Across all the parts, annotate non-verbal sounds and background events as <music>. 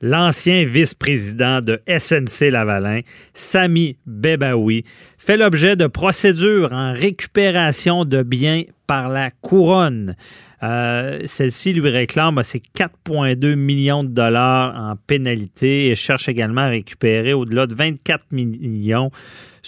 L'ancien vice-président de SNC Lavalin, Sami Bebaoui, fait l'objet de procédures en récupération de biens par la couronne. Euh, Celle-ci lui réclame ses 4,2 millions de dollars en pénalité et cherche également à récupérer au-delà de 24 millions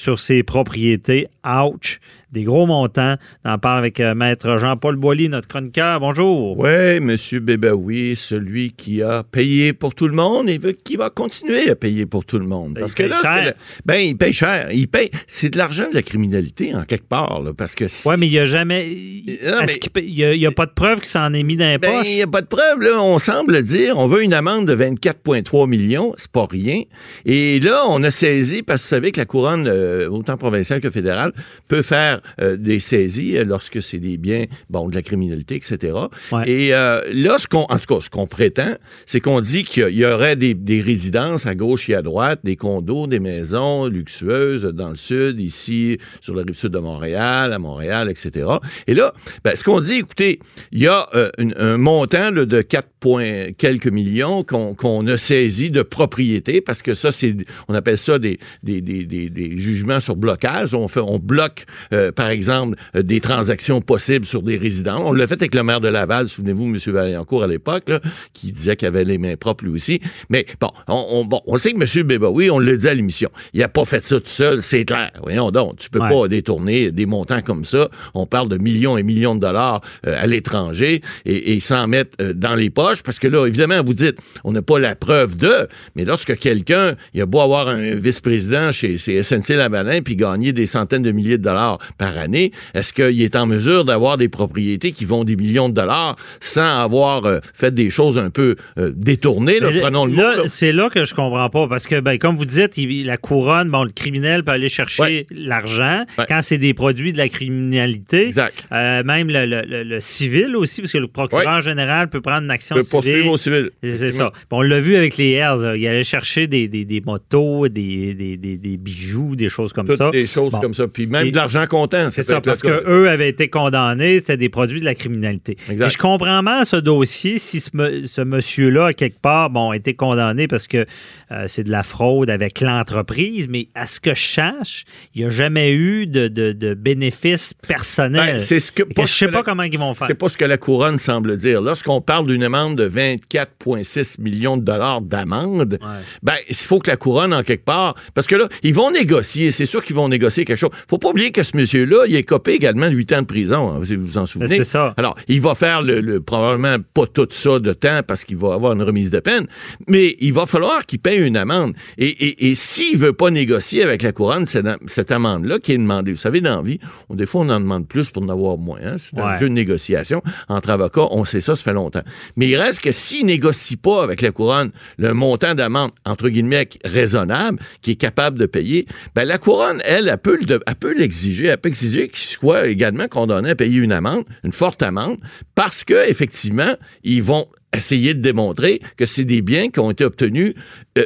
sur ses propriétés. Ouch! Des gros montants. On en parle avec euh, Maître Jean-Paul Boilly, notre chroniqueur. Bonjour. Oui, Monsieur Bébaoui, celui qui a payé pour tout le monde et qui va continuer à payer pour tout le monde. Parce il que paye là, cher. le- ben, il paye cher. Il paye. C'est de l'argent de la criminalité, en quelque part, là, parce que si- Oui, mais il n'y a jamais. Non, est-ce mais- paye- Il n'y a, pas de preuve qu'il s'en est mis dans les Ben, poches? il n'y a pas de preuve, là. On semble dire, on veut une amende de 24,3 millions. C'est pas rien. Et là, on a saisi, parce que vous savez que la couronne, euh, autant provinciale que fédérale, peut faire euh, des saisies euh, lorsque c'est des biens, bon, de la criminalité, etc. Ouais. Et euh, là, ce qu'on, en tout cas, ce qu'on prétend, c'est qu'on dit qu'il y aurait des, des résidences à gauche et à droite, des condos, des maisons luxueuses dans le sud, ici, sur la rive sud de Montréal, à Montréal, etc. Et là, ben, ce qu'on dit, écoutez, il y a euh, une- un montant là, de 4 points quelques millions qu'on qu'on a saisi de propriété, parce que ça, c'est, on appelle ça des, des, des, des, des jugements sur blocage. On, fait, on bloque, euh, par exemple, euh, des transactions possibles sur des résidents. On l'a fait avec le maire de Laval, souvenez-vous, M. Vaillancourt à l'époque, qui disait qu'il avait les mains propres lui aussi. Mais bon, on, on- bon, on sait que M. Bébaoui, on l'a dit à l'émission, il n'a pas fait ça tout seul, c'est clair. Voyons donc, tu peux Ouais. pas détourner des montants comme ça. On parle de millions et millions de dollars euh, à l'étranger et, et s'en mettre euh, dans les poches, parce que là, évidemment, vous dites, on n'a pas la preuve de, mais lorsque quelqu'un, il a beau avoir un vice-président chez, chez SNC Lavalin puis gagner des centaines de milliers de dollars par année, est-ce qu'il est en mesure d'avoir des propriétés qui vont des millions de dollars sans avoir euh, fait des choses un peu euh, détournées, là, Mais prenons le mot. là. C'est là que je comprends pas. Parce que, ben, comme vous dites, il- la couronne, bon, le criminel peut aller chercher Ouais. l'argent Ouais. quand c'est des produits de la criminalité. Exact. Euh, même le, le- le- le civil aussi, parce que le procureur général peut prendre une action peut civile. poursuivre au civil. C'est ça. Puis on l'a vu avec les là. Il allait chercher des, des- des motos, des- des bijoux, des choses comme Toutes ça. des choses Bon. comme ça. Puis même Et- de l'argent comptant. C'est ça, le parce qu'eux avaient été condamnés, c'était des produits de la criminalité. Exact. Et je comprends mal ce dossier si ce, monsieur-là, à quelque part, bon, a été condamné parce que euh, c'est de la fraude avec l'entreprise, mais à ce que je sache, il n'y a jamais eu de, de, de bénéfices personnels. Ben, c'est ce que, je ce sais pas la- comment ils vont faire. C'est pas ce que la couronne semble dire. Lorsqu'on parle d'une amende de 24,6 millions de dollars d'amende, ben, il faut que la couronne, en quelque part, parce que là, ils vont négocier. C'est sûr qu'ils vont négocier quelque chose. Faut pas oublier que ce monsieur-là, il est copé également de 8 ans de prison, hein, si vous vous en souvenez. Ben, c'est ça. Alors, il va faire le, le- probablement pas tout ça de temps parce qu'il va avoir une remise de peine, mais il va falloir qu'il paye une amende. Et, et, et s'il veut pas négocier avec la couronne cette, cette amende-là qui est demandée, vous savez, dans la vie, on, des fois, on en demande plus pour en avoir moins. hein. C'est un jeu de négociation entre avocats. On sait ça, ça fait longtemps. Mais il reste que s'il négocie pas avec la couronne le montant d'amende, entre guillemets, raisonnable, qui est capable de payer, ben la couronne, elle, elle peut, l'exiger. Elle peut exiger qu'il soit également condamné à payer une amende, une forte amende, parce que effectivement, ils vont essayer de démontrer que c'est des biens qui ont été obtenus euh,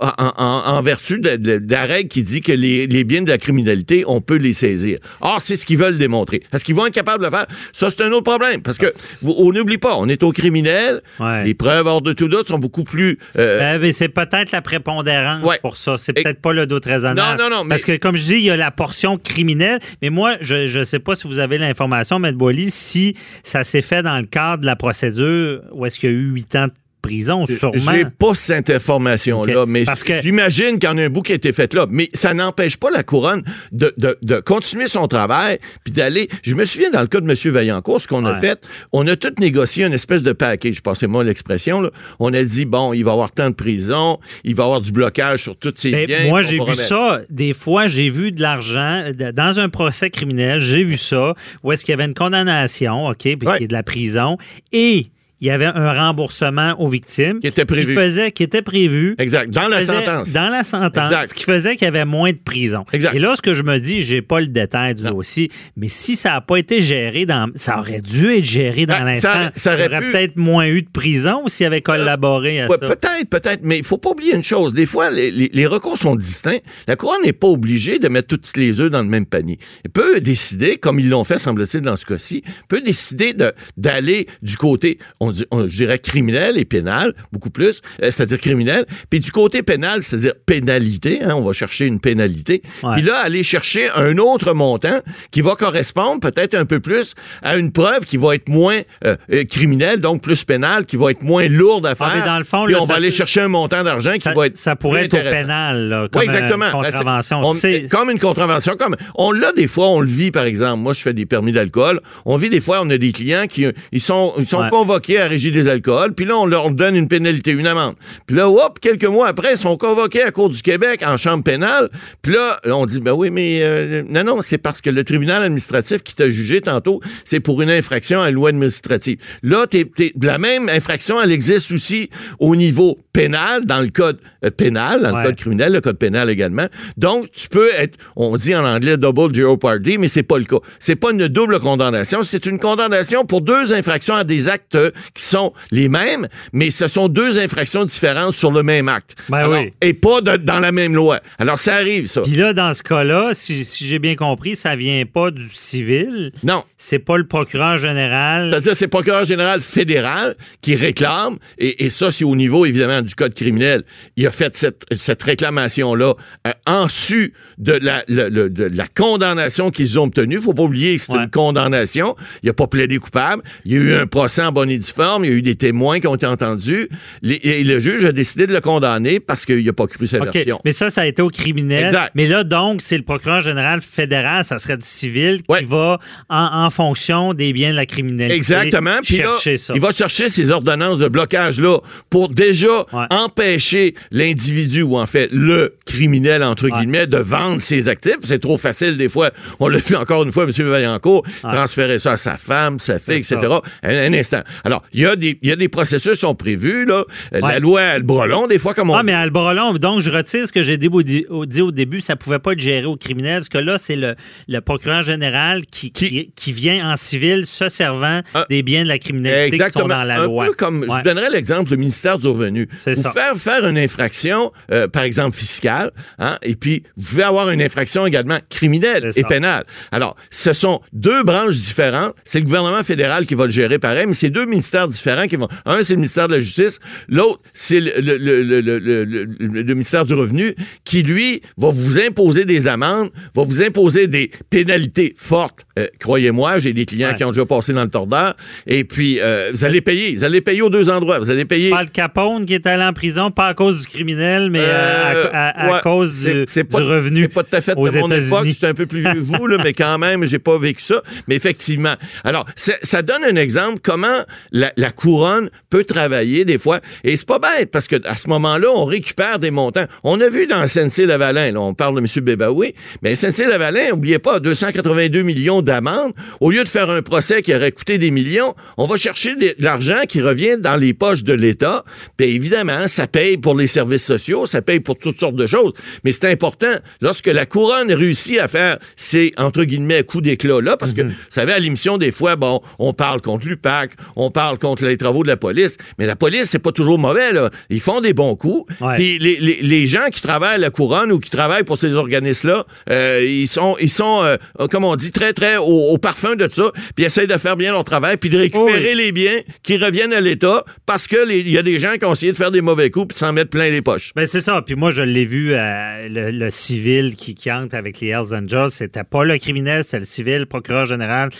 en, en- en vertu de, de- de la règle qui dit que les, les biens de la criminalité, on peut les saisir. Or, c'est ce qu'ils veulent démontrer. Est-ce qu'ils vont être capables de le faire? Ça, c'est un autre problème. Parce que, on n'oublie pas, on est au criminel. Ouais. Les preuves hors de tout doute sont beaucoup plus... euh, Euh, mais c'est peut-être la prépondérance Ouais. pour ça. C'est Et- peut-être pas le doute raisonnable. Non, non, non, mais- Parce que, comme je dis, il y a la portion criminelle. Mais moi, je ne sais pas si vous avez l'information, M. Boily, si ça s'est fait dans le cadre de la procédure où est-ce qu'il y a eu huit ans de prison, sûrement. J'ai pas cette information-là, mais que- j'imagine qu'il y en a un bout qui a été fait là. Mais ça n'empêche pas la couronne de, de- de continuer son travail puis d'aller. Je me souviens dans le cas de M. Vaillancourt, ce qu'on a fait, on a tout négocié une espèce de package. Passez-moi l'expression. là. On a dit bon, il va avoir tant de prison, il va avoir du blocage sur tous ses Ben, biens. moi, j'ai vu remettre. ça. Des fois, j'ai vu de l'argent dans un procès criminel. J'ai vu ça où est-ce qu'il y avait une condamnation, OK, puis Ouais. y a de la prison. Et il y avait un remboursement aux victimes. Qui était prévu. Qui, faisait, qui était prévu. Exact. Dans la sentence. Dans la sentence. Exact. Ce qui faisait qu'il y avait moins de prison. Exact. Et là, ce que je me dis, j'ai pas le détail du Non. dossier, mais si ça n'a pas été géré dans. Ça aurait dû être géré dans Ben, l'instant. ça- ça aurait pu- peut-être moins eu de prison s'il avait collaboré à Ouais, ça. peut-être, peut-être, mais il faut pas oublier une chose. Des fois, les, les- les recours sont distincts. La couronne n'est pas obligée de mettre toutes les œufs dans le même panier. Elle peut décider, comme ils l'ont fait, semble-t-il, dans ce cas-ci, peut décider de- d'aller du côté, on, dit- on- je dirais, criminel et pénal, beaucoup plus, euh, c'est-à-dire criminel, puis du côté pénal, c'est-à-dire pénalité, hein, on va chercher une pénalité, Ouais. puis là, aller chercher un autre montant qui va correspondre peut-être un peu plus à une preuve qui va être moins euh, euh, criminelle, donc plus pénale, qui va être moins lourde à faire. Ah, mais dans le fond, Puis là, on va aller chercher un montant d'argent qui va être ça pourrait plus être au pénal, là, comme exactement. une contravention. On- comme une contravention. Comme, on l'a des fois, on le vit, par exemple. Moi, je fais des permis d'alcool. On vit des fois, on a des clients qui ils sont, ils sont Ouais. convoqués à la régie des alcools, puis là, on leur donne une pénalité, une amende. Puis là, hop, quelques mois après, ils sont convoqués à la Cour du Québec en chambre pénale. Puis là, on dit, ben oui, mais euh, non, non, c'est parce que le tribunal administratif qui t'a jugé tantôt, c'est pour une infraction à la loi administrative. Là, t'es, t'es- la même infraction, elle existe aussi au niveau pénal, dans le code euh, pénal, dans Ouais. le code criminel, le code pénal également. Donc, tu peux être, on dit en anglais double jeopardy, mais c'est pas le cas. C'est pas une double condamnation, c'est une condamnation pour deux infractions à des actes euh, qui sont les mêmes, mais ce sont deux infractions différentes sur le même acte. Ben Alors, oui. Et pas de- dans la même loi. Alors, ça arrive, ça. Puis là, dans ce cas-là, si, si j'ai bien compris, ça vient pas du civil. Non. C'est pas le procureur général. C'est-à-dire, c'est le procureur général fédéral qui réclame, et, et ça, c'est au niveau, évidemment, du code criminel. Il a fait cette, cette réclamation-là euh, en su de la, le- le- de la condamnation qu'ils ont obtenue. faut pas oublier que c'est Ouais. une condamnation. Il a pas plaidé coupable. Il y a eu un procès en bonne et forme. Il y a eu des témoins qui ont été entendus. Les- et le juge a décidé de le condamner parce qu'il n'a pas cru sa version. Mais ça, ça a été au criminel. Exact. Mais là, donc, c'est le procureur général fédéral, ça serait du civil, qui Ouais. va, en, en fonction des biens de la criminalité, Exactement. Puis là, chercher ça. il va chercher ces ordonnances de blocage-là pour déjà Ouais. empêcher l'individu, ou en fait le criminel, entre Ouais. guillemets, de vendre ses actifs. C'est trop facile des fois. On l'a vu encore une fois, M. Vaillancourt, transférer ça à sa femme, sa fille, etc. Un, un instant. Alors, il y, a des- y a des processus qui sont prévus. Là. Euh, La Ouais. loi a le bras long, des fois, comme on Ah, dit. mais long, donc je retire ce que j'ai dit, au- début, ça pouvait pas être géré au criminel, parce que là, c'est le, le procureur général qui, qui, Qui- qui vient en civil se servant Ah. des biens de la criminalité qui sont dans la un loi. peu comme, Ouais. je donnerais l'exemple, le ministère du Revenu. C'est Vous ça. faire faire une infraction, euh, par exemple fiscale, hein, et puis vous pouvez avoir une infraction également criminelle et pénale. Alors, ce sont deux branches différentes. C'est le gouvernement fédéral qui va le gérer pareil, mais c'est deux ministères différents qui vont. Un, c'est le ministère de la Justice. L'autre, c'est le, le- le- le- ministère du Revenu qui, lui, va vous imposer des amendes, va vous imposer des pénalités fortes. Euh, Croyez-moi, j'ai des clients Ouais. qui ont déjà passé dans le tordeur. Et puis, euh, vous allez payer. Vous allez payer aux deux endroits. Vous allez payer. Pas le Capone qui est allé en prison, pas à cause du criminel, mais Euh, à, à- à ouais, cause du, c'est pas- du revenu C'est pas tout à fait de mon époque, j'étais un peu plus vieux que vous, là, mais quand même, j'ai pas vécu ça. Mais effectivement. Alors, ça donne un exemple comment la, la couronne peut travailler des fois. Et c'est pas bête, parce que à ce moment-là, on récupère des montants. On a vu dans SNC-Lavalin, là, on parle de M. Bébaoui, mais SNC-Lavalin, n'oubliez pas, 282 millions d'amendes. Au lieu de faire un procès qui aurait coûté des millions, on va chercher de l'argent qui revient dans les poches de l'État. Puis évidemment, ça paye pour les services sociaux, ça paye pour toutes sortes de choses. Mais c'est important, lorsque la couronne réussit à faire ces, entre guillemets, coups d'éclat-là, parce que, vous savez, à l'émission, des fois, bon, on parle contre l'UPAC, on parle contre les travaux de la police, mais la police, c'est pas toujours mauvais, là. Ils font des bons coups. Ouais. Puis les, les- les gens qui travaillent à la couronne ou qui travaillent pour ces organismes-là, euh, ils sont, ils sont euh, comme on dit, très, très au, au parfum de ça, puis ils essayent de faire bien leur travail, puis de récupérer Oui. les biens qui reviennent à l'État parce que les- il y a des gens qui ont essayé de faire des mauvais coups puis de s'en mettre plein les poches. Ben c'est ça. Puis moi, je l'ai vu, euh, le, le civil qui, qui entre avec les Hells Angels, c'était pas le criminel, c'était le civil, le procureur général.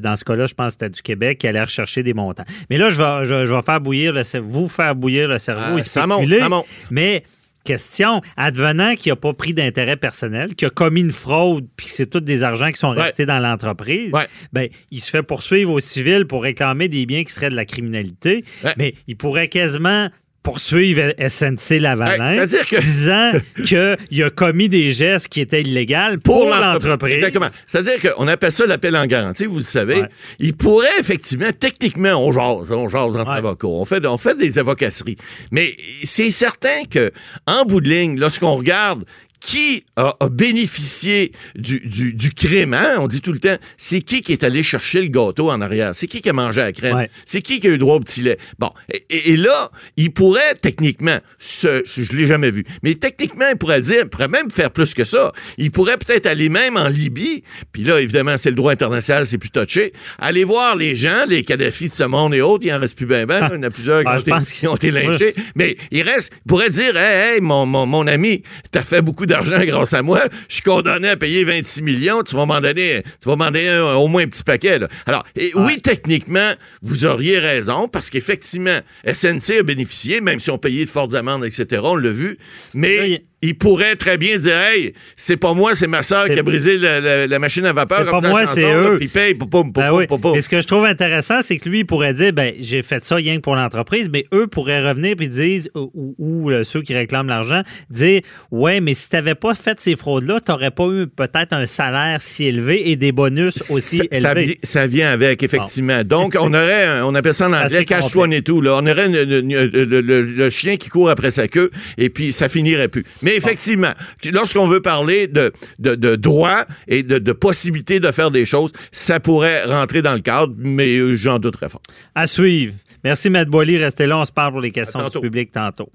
dans ce cas-là, je pense que c'était du Québec qui allait rechercher des montants. Mais là, je vais, je, je vais faire bouillir le cerveau, vous faire bouillir le cerveau Ah, et ça monte, ça monte. Mais question, advenant qu'il n'a pas pris d'intérêt personnel, qu'il a commis une fraude, puis que c'est tous des argents qui sont Ouais. restés dans l'entreprise, Ouais. ben, il se fait poursuivre au civil pour réclamer des biens qui seraient de la criminalité. Ouais. Mais il pourrait quasiment poursuivre SNC Lavalin, que- disant qu'il a commis des gestes qui étaient illégaux pour, l'entreprise. Exactement. C'est-à-dire qu'on appelle ça l'appel en garantie, vous le savez. Ouais. Il pourrait effectivement, techniquement, on jase, on jase entre Ouais. avocats. On fait, on fait des avocasseries. Mais c'est certain que, en bout de ligne, lorsqu'on regarde qui a, a bénéficié du, du, du crime, hein? On dit tout le temps, c'est qui qui est allé chercher le gâteau en arrière? C'est qui qui a mangé la crème? Ouais. C'est qui qui a eu droit au petit lait? Bon. Et, là, il pourrait techniquement, ce, je l'ai jamais vu, mais techniquement, il pourrait dire, il pourrait même faire plus que ça. Il pourrait peut-être aller même en Libye, puis là, évidemment, c'est le droit international, c'est plus touché, aller voir les gens, les Kadhafi de ce monde et autres, il en reste plus ben ben, il y en a plusieurs qui, <laughs> Ah, ont, été, pense qui ont été lynchés, mais il reste, il pourrait dire, hey, hey, mon, mon, mon ami, t'as fait beaucoup d'argent grâce à moi, je suis condamné à payer 26 millions, tu vas m'en donner, tu vas m'en donner un- au moins un petit paquet, là. Alors, et oui, techniquement, vous auriez raison, parce qu'effectivement, SNC a bénéficié, même si on payait de fortes amendes, etc., on l'a vu, mais il- pourrait très bien dire, hey, c'est pas moi, c'est ma soeur qui a brisé la, la- la machine à vapeur. C'est pas moi, c'est eux. Puis paye, pou, pou, pou, Ben oui. Et ce que je trouve intéressant, c'est que lui il pourrait dire ben j'ai fait ça rien que pour l'entreprise, mais eux pourraient revenir puis dire ou, ou, euh, ceux qui réclament l'argent dire ouais mais si t'avais pas fait ces fraudes là, t'aurais pas eu peut-être un salaire si élevé et des bonus aussi ça, ça élevés. vi- ça vient avec, effectivement. Donc, on aurait, un- on appelle ça en anglais cash one et tout. Là. On aurait une- une- une- le, le- le chien qui court après sa queue et puis ça finirait plus. Mais effectivement, lorsqu'on veut parler de, de, de droit et de, de possibilité de faire des choses, ça pourrait rentrer dans le cadre, mais euh, j'en doute très fort. À suivre. Merci Matt Boily, restez là, on se parle pour les questions du public tantôt.